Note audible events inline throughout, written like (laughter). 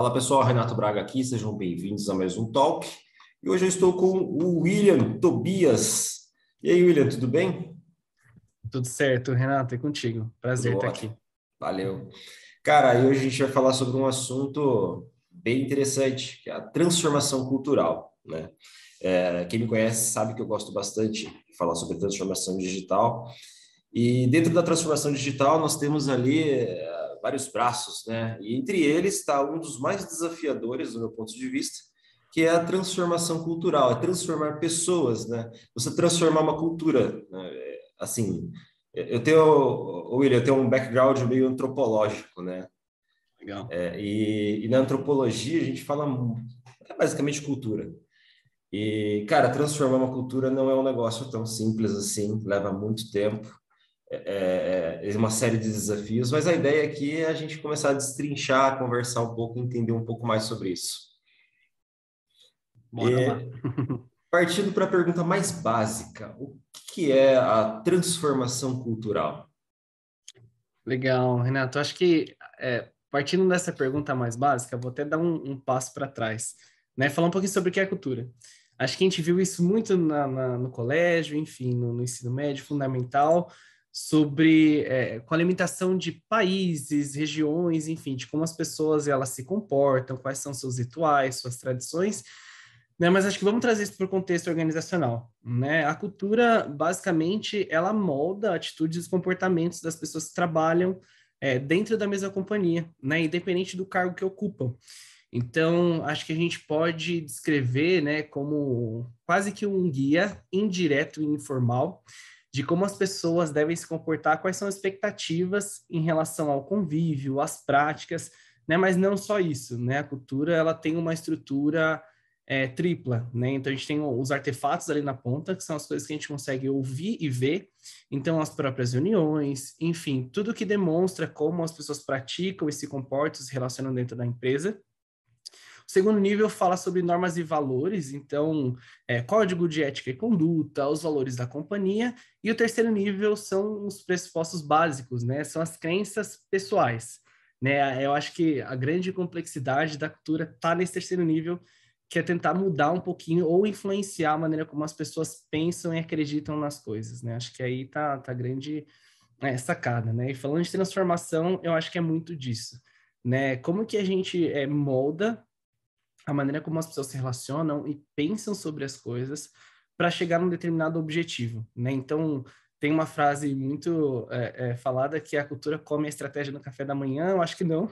Fala pessoal, Renato Braga aqui, sejam bem-vindos a mais um Talk. E hoje eu estou com o William Tobias. E aí, William, tudo bem? Tudo certo, Renato, é contigo. Prazer tudo estar ótimo. aqui. Valeu. Cara, e hoje a gente vai falar sobre um assunto bem interessante, que é a transformação cultural, né? É, quem me conhece sabe que eu gosto bastante de falar sobre transformação digital. E dentro da transformação digital, nós temos ali vários braços, né? E entre eles está um dos mais desafiadores, do meu ponto de vista, que é a transformação cultural, é transformar pessoas, né? Você transformar uma cultura, né? assim. Eu tenho, William, eu tenho um background meio antropológico, né? Legal. É, e, e, na antropologia a gente fala é basicamente cultura. E, cara, transformar uma cultura não é um negócio tão simples assim, leva muito tempo. É, é, é, uma série de desafios, mas a ideia aqui é a gente começar a destrinchar, conversar um pouco, entender um pouco mais sobre isso. Bora lá. (laughs) partindo para a pergunta mais básica, o que é a transformação cultural? Legal, Renato. Acho que é, partindo dessa pergunta mais básica, vou até dar um, um passo para trás, né? Falar um pouquinho sobre o que é cultura. Acho que a gente viu isso muito na, na, no colégio, enfim, no, no ensino médio fundamental, sobre é, com a limitação de países, regiões, enfim, de como as pessoas elas se comportam, quais são seus rituais, suas tradições, né? Mas acho que vamos trazer isso para o contexto organizacional, né? A cultura, basicamente, ela molda atitudes e comportamentos das pessoas que trabalham é, dentro da mesma companhia, né? Independente do cargo que ocupam. Então, acho que a gente pode descrever, né, como quase que um guia indireto e informal de como as pessoas devem se comportar, quais são as expectativas em relação ao convívio, às práticas, né? Mas não só isso, né? A cultura ela tem uma estrutura é, tripla, né? Então a gente tem os artefatos ali na ponta, que são as coisas que a gente consegue ouvir e ver. Então as próprias reuniões, enfim, tudo que demonstra como as pessoas praticam e se comportam, se relacionam dentro da empresa. Segundo nível fala sobre normas e valores, então, é, código de ética e conduta, os valores da companhia. E o terceiro nível são os pressupostos básicos, né? São as crenças pessoais. Né? Eu acho que a grande complexidade da cultura está nesse terceiro nível, que é tentar mudar um pouquinho ou influenciar a maneira como as pessoas pensam e acreditam nas coisas, né? Acho que aí tá, tá grande é, sacada, né? E falando de transformação, eu acho que é muito disso, né? Como que a gente é, molda a maneira como as pessoas se relacionam e pensam sobre as coisas para chegar num determinado objetivo, né? Então, tem uma frase muito é, é, falada que a cultura come a estratégia no café da manhã. Eu acho que não.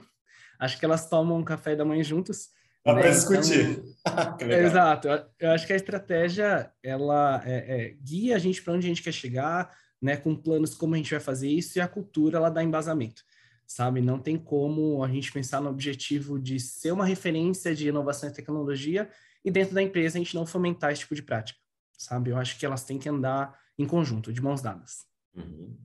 Acho que elas tomam um café da manhã juntas. Dá né? para discutir. Então, (laughs) exato. Eu acho que a estratégia ela é, é, guia a gente para onde a gente quer chegar, né? Com planos como a gente vai fazer isso e a cultura ela dá embasamento sabe? Não tem como a gente pensar no objetivo de ser uma referência de inovação e tecnologia e dentro da empresa a gente não fomentar esse tipo de prática, sabe? Eu acho que elas têm que andar em conjunto, de mãos dadas. Uhum.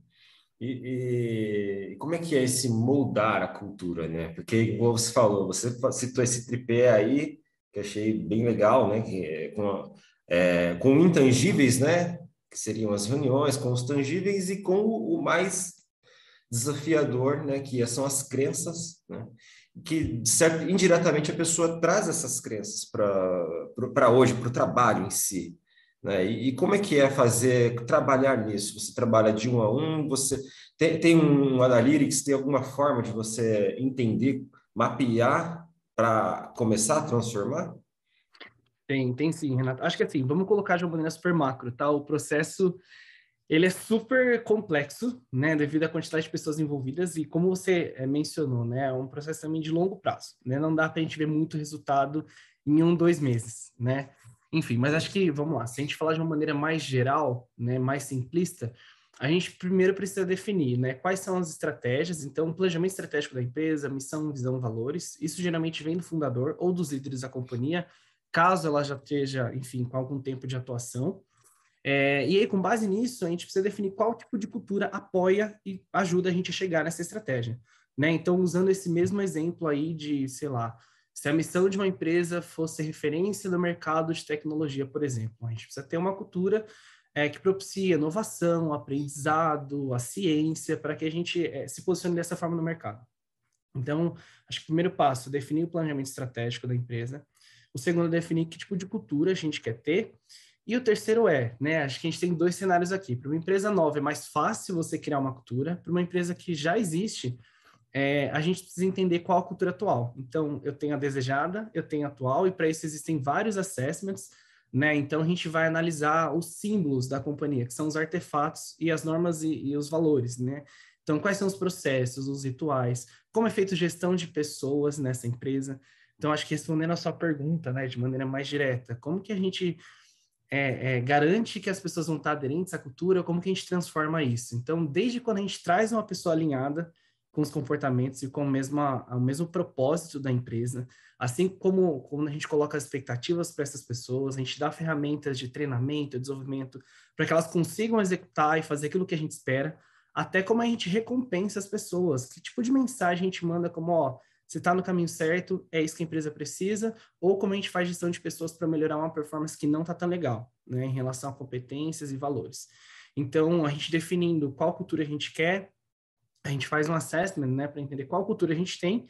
E, e, como é que é esse moldar a cultura, né? Porque, como você falou, você citou esse tripé aí, que achei bem legal, né? Que, é com, é, com intangíveis, né? Que seriam as reuniões, com os tangíveis e com o mais desafiador, né, que são as crenças, né, que certo, indiretamente a pessoa traz essas crenças para hoje, para o trabalho em si. Né? E, e, como é que é fazer, trabalhar nisso? Você trabalha de um a um, você tem, tem um Analytics, tem alguma forma de você entender, mapear para começar a transformar? Tem, tem sim, Renato. Acho que assim, vamos colocar de uma maneira super macro, tá? O processo ele é super complexo, né, devido à quantidade de pessoas envolvidas e como você é, mencionou, né, é um processo também de longo prazo, né, não dá para a gente ver muito resultado em um, dois meses, né, enfim, mas acho que, vamos lá, se a gente falar de uma maneira mais geral, né, mais simplista, a gente primeiro precisa definir, né, quais são as estratégias, então, planejamento estratégico da empresa, missão, visão, valores, isso geralmente vem do fundador ou dos líderes da companhia, caso ela já esteja, enfim, com algum tempo de atuação, é, e aí, com base nisso, a gente precisa definir qual tipo de cultura apoia e ajuda a gente a chegar nessa estratégia. Né? Então, usando esse mesmo exemplo aí de, sei lá, se a missão de uma empresa fosse referência no mercado de tecnologia, por exemplo, a gente precisa ter uma cultura é, que propicia inovação, aprendizado, a ciência, para que a gente é, se posicione dessa forma no mercado. Então, acho que o primeiro passo, definir o planejamento estratégico da empresa. O segundo, definir que tipo de cultura a gente quer ter. E o terceiro é, né, acho que a gente tem dois cenários aqui. Para uma empresa nova é mais fácil você criar uma cultura. Para uma empresa que já existe, é, a gente precisa entender qual a cultura atual. Então, eu tenho a desejada, eu tenho a atual, e para isso existem vários assessments, né? Então, a gente vai analisar os símbolos da companhia, que são os artefatos e as normas e, e os valores, né? Então, quais são os processos, os rituais, como é feita gestão de pessoas nessa empresa. Então, acho que respondendo a sua pergunta, né, de maneira mais direta, como que a gente é, é, garante que as pessoas vão estar aderentes à cultura, como que a gente transforma isso? Então, desde quando a gente traz uma pessoa alinhada com os comportamentos e com o mesmo, o mesmo propósito da empresa, assim como quando a gente coloca as expectativas para essas pessoas, a gente dá ferramentas de treinamento, desenvolvimento, para que elas consigam executar e fazer aquilo que a gente espera, até como a gente recompensa as pessoas, que tipo de mensagem a gente manda como, ó, você está no caminho certo, é isso que a empresa precisa, ou como a gente faz gestão de pessoas para melhorar uma performance que não está tão legal, né, em relação a competências e valores. Então, a gente definindo qual cultura a gente quer, a gente faz um assessment, né, para entender qual cultura a gente tem,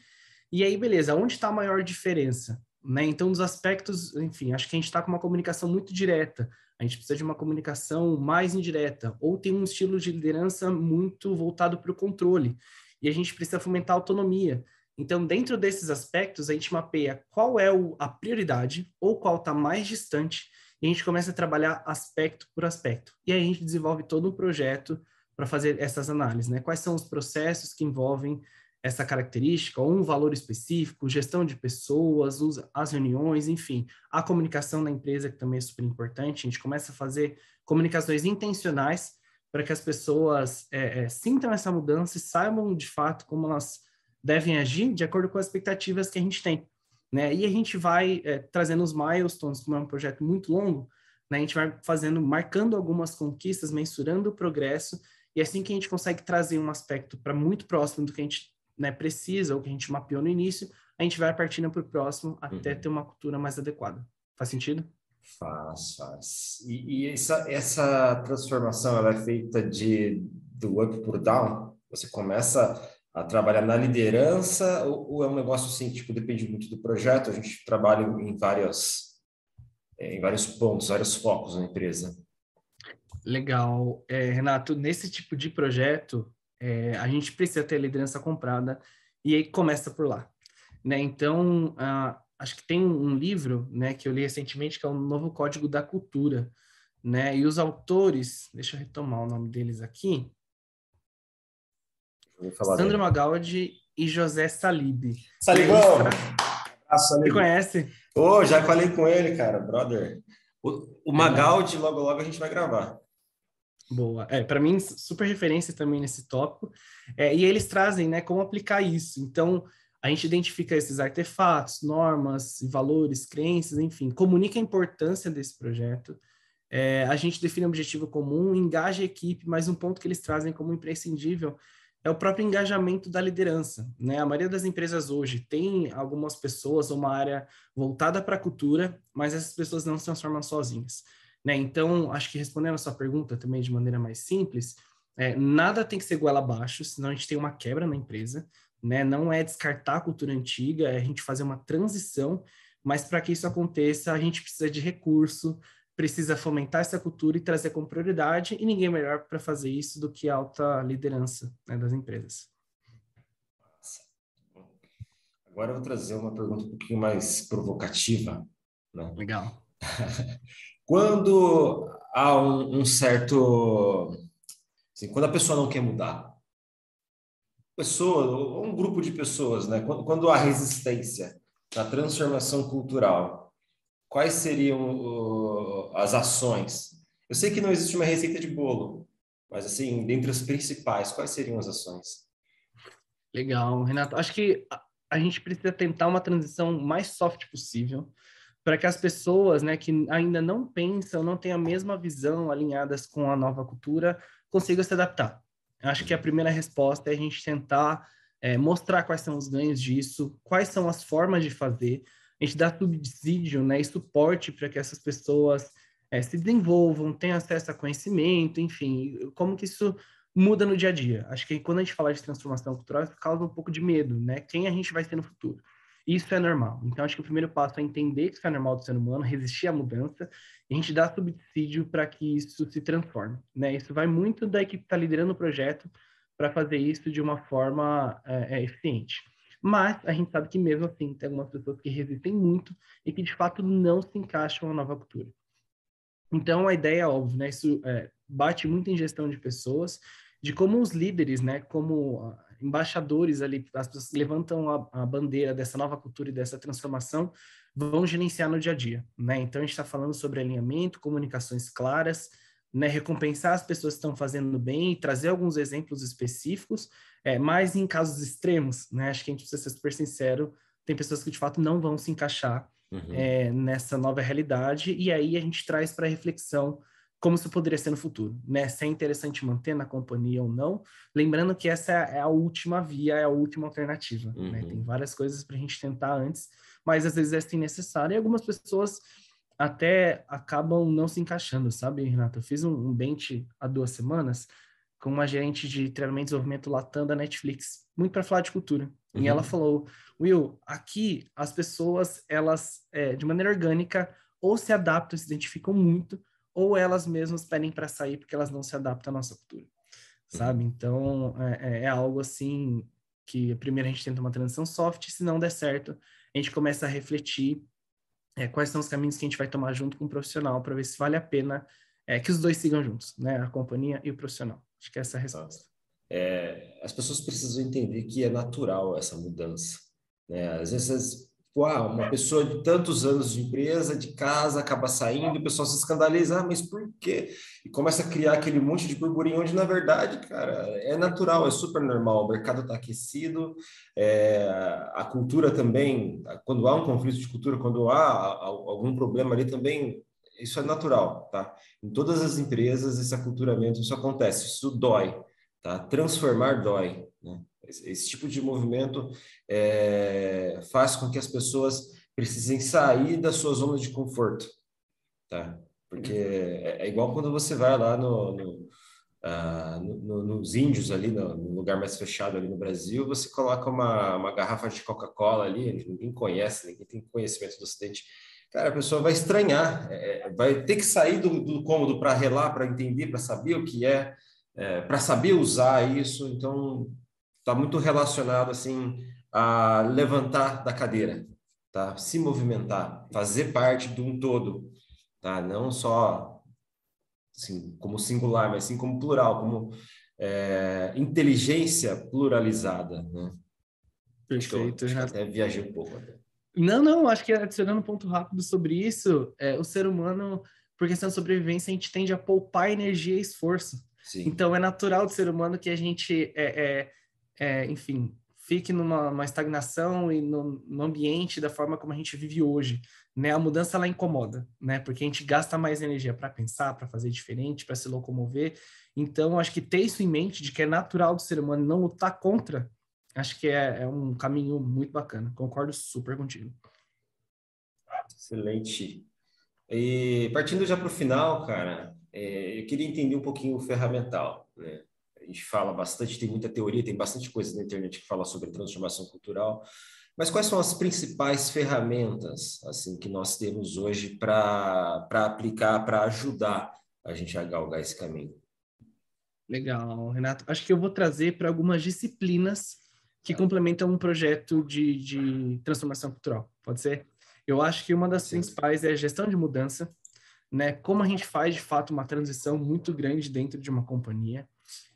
e aí, beleza, onde está a maior diferença? Né? Então, dos aspectos, enfim, acho que a gente está com uma comunicação muito direta, a gente precisa de uma comunicação mais indireta, ou tem um estilo de liderança muito voltado para o controle, e a gente precisa fomentar a autonomia. Então, dentro desses aspectos, a gente mapeia qual é o, a prioridade ou qual está mais distante, e a gente começa a trabalhar aspecto por aspecto. E aí a gente desenvolve todo um projeto para fazer essas análises, né? Quais são os processos que envolvem essa característica, ou um valor específico, gestão de pessoas, as reuniões, enfim, a comunicação da empresa, que também é super importante. A gente começa a fazer comunicações intencionais para que as pessoas é, é, sintam essa mudança e saibam de fato como elas devem agir de acordo com as expectativas que a gente tem. Né? E a gente vai é, trazendo os milestones, como é um projeto muito longo, né? a gente vai fazendo, marcando algumas conquistas, mensurando o progresso, e assim que a gente consegue trazer um aspecto para muito próximo do que a gente né, precisa, ou que a gente mapeou no início, a gente vai partindo para o próximo até uhum. ter uma cultura mais adequada. Faz sentido? Faz, faz. E, e, essa, essa transformação ela é feita de do up por down? Você começa a trabalhar na liderança ou, ou é um negócio assim, tipo, depende muito do projeto? A gente trabalha em várias em vários pontos, vários focos na empresa. Legal. É, Renato, nesse tipo de projeto, é, a gente precisa ter a liderança comprada e aí começa por lá. Né? Então, uh, acho que tem um livro né, que eu li recentemente que é o Novo Código da Cultura. Né? E os autores, deixa eu retomar o nome deles aqui. Sandro dele. Magaldi e José Salib. Salibão! Você conhece? Ô, oh, já falei com ele, cara, brother. O, o Magaldi, logo, logo a gente vai gravar. Boa. É, para mim, super referência também nesse tópico. É, e eles trazem, né, como aplicar isso. Então, a gente identifica esses artefatos, normas, valores, crenças, enfim, comunica a importância desse projeto. É, a gente define um objetivo comum, engaja a equipe, mas um ponto que eles trazem como imprescindível é o próprio engajamento da liderança. Né? A maioria das empresas hoje tem algumas pessoas, uma área voltada para a cultura, mas essas pessoas não se transformam sozinhas. Né? Então, acho que respondendo a sua pergunta também de maneira mais simples, é, nada tem que ser igual abaixo, senão a gente tem uma quebra na empresa. Né? Não é descartar a cultura antiga, é a gente fazer uma transição, mas para que isso aconteça, a gente precisa de recurso, precisa fomentar essa cultura e trazer como prioridade, e ninguém melhor para fazer isso do que a alta liderança né, das empresas. Agora eu vou trazer uma pergunta um pouquinho mais provocativa. Né? Legal. (laughs) Quando há um, um certo. Assim, quando a pessoa não quer mudar, pessoa, um grupo de pessoas, né? Quando, quando há resistência na transformação cultural, quais seriam uh, as ações? Eu sei que não existe uma receita de bolo, mas assim, dentre as principais, quais seriam as ações? Legal, Renato. Acho que a gente precisa tentar uma transição mais soft possível para que as pessoas, né, que ainda não pensam, não têm a mesma visão alinhadas com a nova cultura, consigam se adaptar. Acho que a primeira resposta é a gente tentar é, mostrar quais são os ganhos disso, quais são as formas de fazer, a gente dá subsídio, né, e suporte para que essas pessoas é, se desenvolvam, tenham acesso a conhecimento, enfim, como que isso muda no dia a dia. Acho que quando a gente fala de transformação cultural, isso causa um pouco de medo, né? Quem a gente vai ser no futuro? Isso é normal. Então, acho que o primeiro passo é entender que isso é normal do ser humano, resistir à mudança, e a gente dá subsídio para que isso se transforme, né? Isso vai muito da equipe que está liderando o projeto para fazer isso de uma forma é, eficiente. Mas a gente sabe que mesmo assim tem algumas pessoas que resistem muito e que de fato não se encaixam na nova cultura. Então a ideia é óbvia, né? Isso é, bate muito em gestão de pessoas, de como os líderes, né, como ah, embaixadores ali, as pessoas levantam a, a, bandeira dessa nova cultura e dessa transformação, vão gerenciar no dia a dia, né? Então a gente está falando sobre alinhamento, comunicações claras, né, recompensar as pessoas que estão fazendo bem trazer alguns exemplos específicos, é, mas em casos extremos, né? Acho que a gente precisa ser super sincero, tem pessoas que de fato não vão se encaixar uhum. é, nessa nova realidade, e aí a gente traz para reflexão como isso poderia ser no futuro, né? Se é interessante manter na companhia ou não. Lembrando que essa é a última via, é a última alternativa, né? uhum. né? Tem várias coisas para a gente tentar antes, mas às vezes é assim necessário e algumas pessoas até acabam não se encaixando, sabe, Renato? Eu fiz um, um bench há duas semanas com uma gerente de treinamento e desenvolvimento Latam da Netflix, muito para falar de cultura. Uhum. E ela falou, Will, aqui as pessoas, elas, é, de maneira orgânica, ou se adaptam, se identificam muito, ou elas mesmas pedem para sair porque elas não se adaptam à nossa cultura, sabe? Uhum. Então, é, é, é, algo assim que primeiro a gente tenta uma transição soft, se não der certo, a gente começa a refletir é, quais são os caminhos que a gente vai tomar junto com o profissional para ver se vale a pena é, que os dois sigam juntos, né? A companhia e o profissional. Acho que essa é a resposta. É, as pessoas precisam entender que é natural essa mudança. Né? Às vezes Tipo, ah, uma pessoa de tantos anos de empresa, de casa, acaba saindo, o pessoal se escandaliza, ah, mas por quê? E começa a criar aquele monte de burburinho, onde, na verdade, cara, é natural, é super normal, o mercado está aquecido, é, a cultura também, quando há um conflito de cultura, quando há algum problema ali também, isso é natural, tá? Em todas as empresas, esse aculturamento, isso acontece, isso dói, tá? Transformar dói, né? Esse tipo de movimento é, faz com que as pessoas precisem sair da sua zona de conforto, tá? Porque é, é igual quando você vai lá no, no, ah, no, nos índios ali, no, no, lugar mais fechado ali no Brasil, você coloca uma, uma garrafa de Coca-Cola ali, ninguém conhece, ninguém tem conhecimento do Ocidente. Cara, a pessoa vai estranhar, é, é vai ter que sair do, do cômodo para relar, para entender, para saber o que é, é para saber usar isso. Então, está muito relacionado assim a levantar da cadeira, tá? Se movimentar, fazer parte de um todo, tá? Não só assim, como singular, mas sim como plural, como é, inteligência pluralizada, né? Perfeito. Eu, até viajei um pouco. Até. Não, não, acho que adicionando um ponto rápido sobre isso, é, o ser humano, por questão de sobrevivência, a gente tende a poupar energia e esforço. Sim. Então, é natural do ser humano que a gente é, é é, enfim, fique numa estagnação e no, no, ambiente da forma como a gente vive hoje, né? A mudança ela incomoda, né? Porque a gente gasta mais energia para pensar, para fazer diferente, para se locomover. Então, acho que ter isso em mente de que é natural do ser humano não lutar contra, acho que é, é um caminho muito bacana. Concordo super contigo. Excelente. E partindo já para o final, cara, é, eu queria entender um pouquinho o ferramental, né? a gente fala bastante, tem muita teoria, tem bastante coisa na internet que fala sobre transformação cultural. Mas quais são as principais ferramentas assim que nós temos hoje para aplicar, para ajudar a gente a galgar esse caminho? Legal, Renato. Acho que eu vou trazer para algumas disciplinas que complementam um projeto de, de transformação cultural. Pode ser? Eu acho que uma das principais é a gestão de mudança, né? Como a gente faz de fato uma transição muito grande dentro de uma companhia.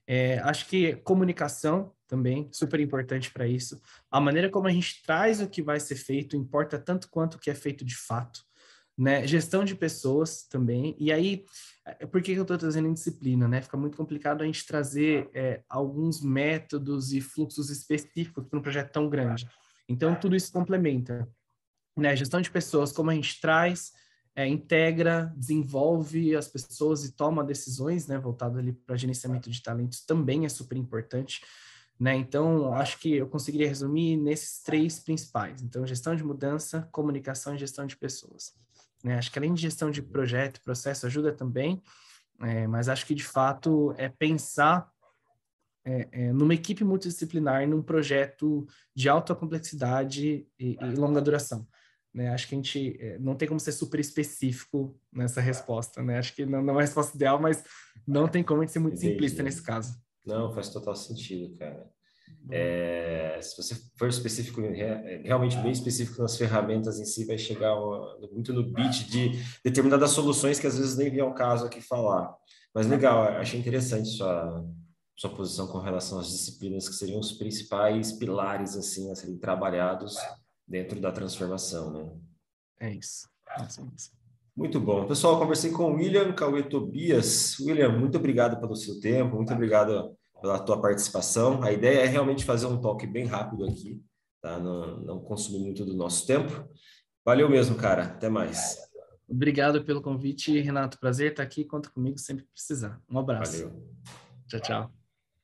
É, acho que comunicação também, super importante para isso. A maneira como a gente traz o que vai ser feito importa tanto quanto o que é feito de fato. Né? Gestão de pessoas também. E aí, é, por que eu estou trazendo disciplina? Né? Fica muito complicado a gente trazer é, alguns métodos e fluxos específicos para um projeto tão grande. Então, tudo isso complementa. Né? Gestão de pessoas, como a gente traz é, integra, desenvolve as pessoas e toma decisões, né, voltado ali para gerenciamento de talentos também é super importante, né? Então, acho que eu conseguiria resumir nesses três principais. Então, gestão de mudança, comunicação e gestão de pessoas. Né? Acho que além de gestão de projeto, processo ajuda também, é, mas acho que de fato é pensar é, é, numa equipe multidisciplinar, num projeto de alta complexidade e, e longa duração. Né? Acho que a gente é, não tem como ser super específico nessa resposta. Né? Acho que não, não é a resposta ideal, mas não tem como a gente ser muito simplista nesse caso. Não, faz total sentido, cara. É, se você for específico, realmente bem específico nas ferramentas em si, vai chegar muito no beat de determinadas soluções que às vezes nem vem ao caso aqui falar. Mas legal, achei interessante sua, sua posição com relação às disciplinas que seriam os principais pilares assim a serem trabalhados dentro da transformação, né? É isso. É isso. Muito bom. Pessoal, conversei com o William Cauê Tobias. William, muito obrigado pelo seu tempo, muito obrigado pela tua participação. A ideia é realmente fazer um toque bem rápido aqui, tá? Não, não consumir muito do nosso tempo. Valeu mesmo, cara. Até mais. Obrigado pelo convite, Renato. Prazer estar aqui. Conta comigo sempre que precisar. Um abraço. Valeu. Tchau, tchau.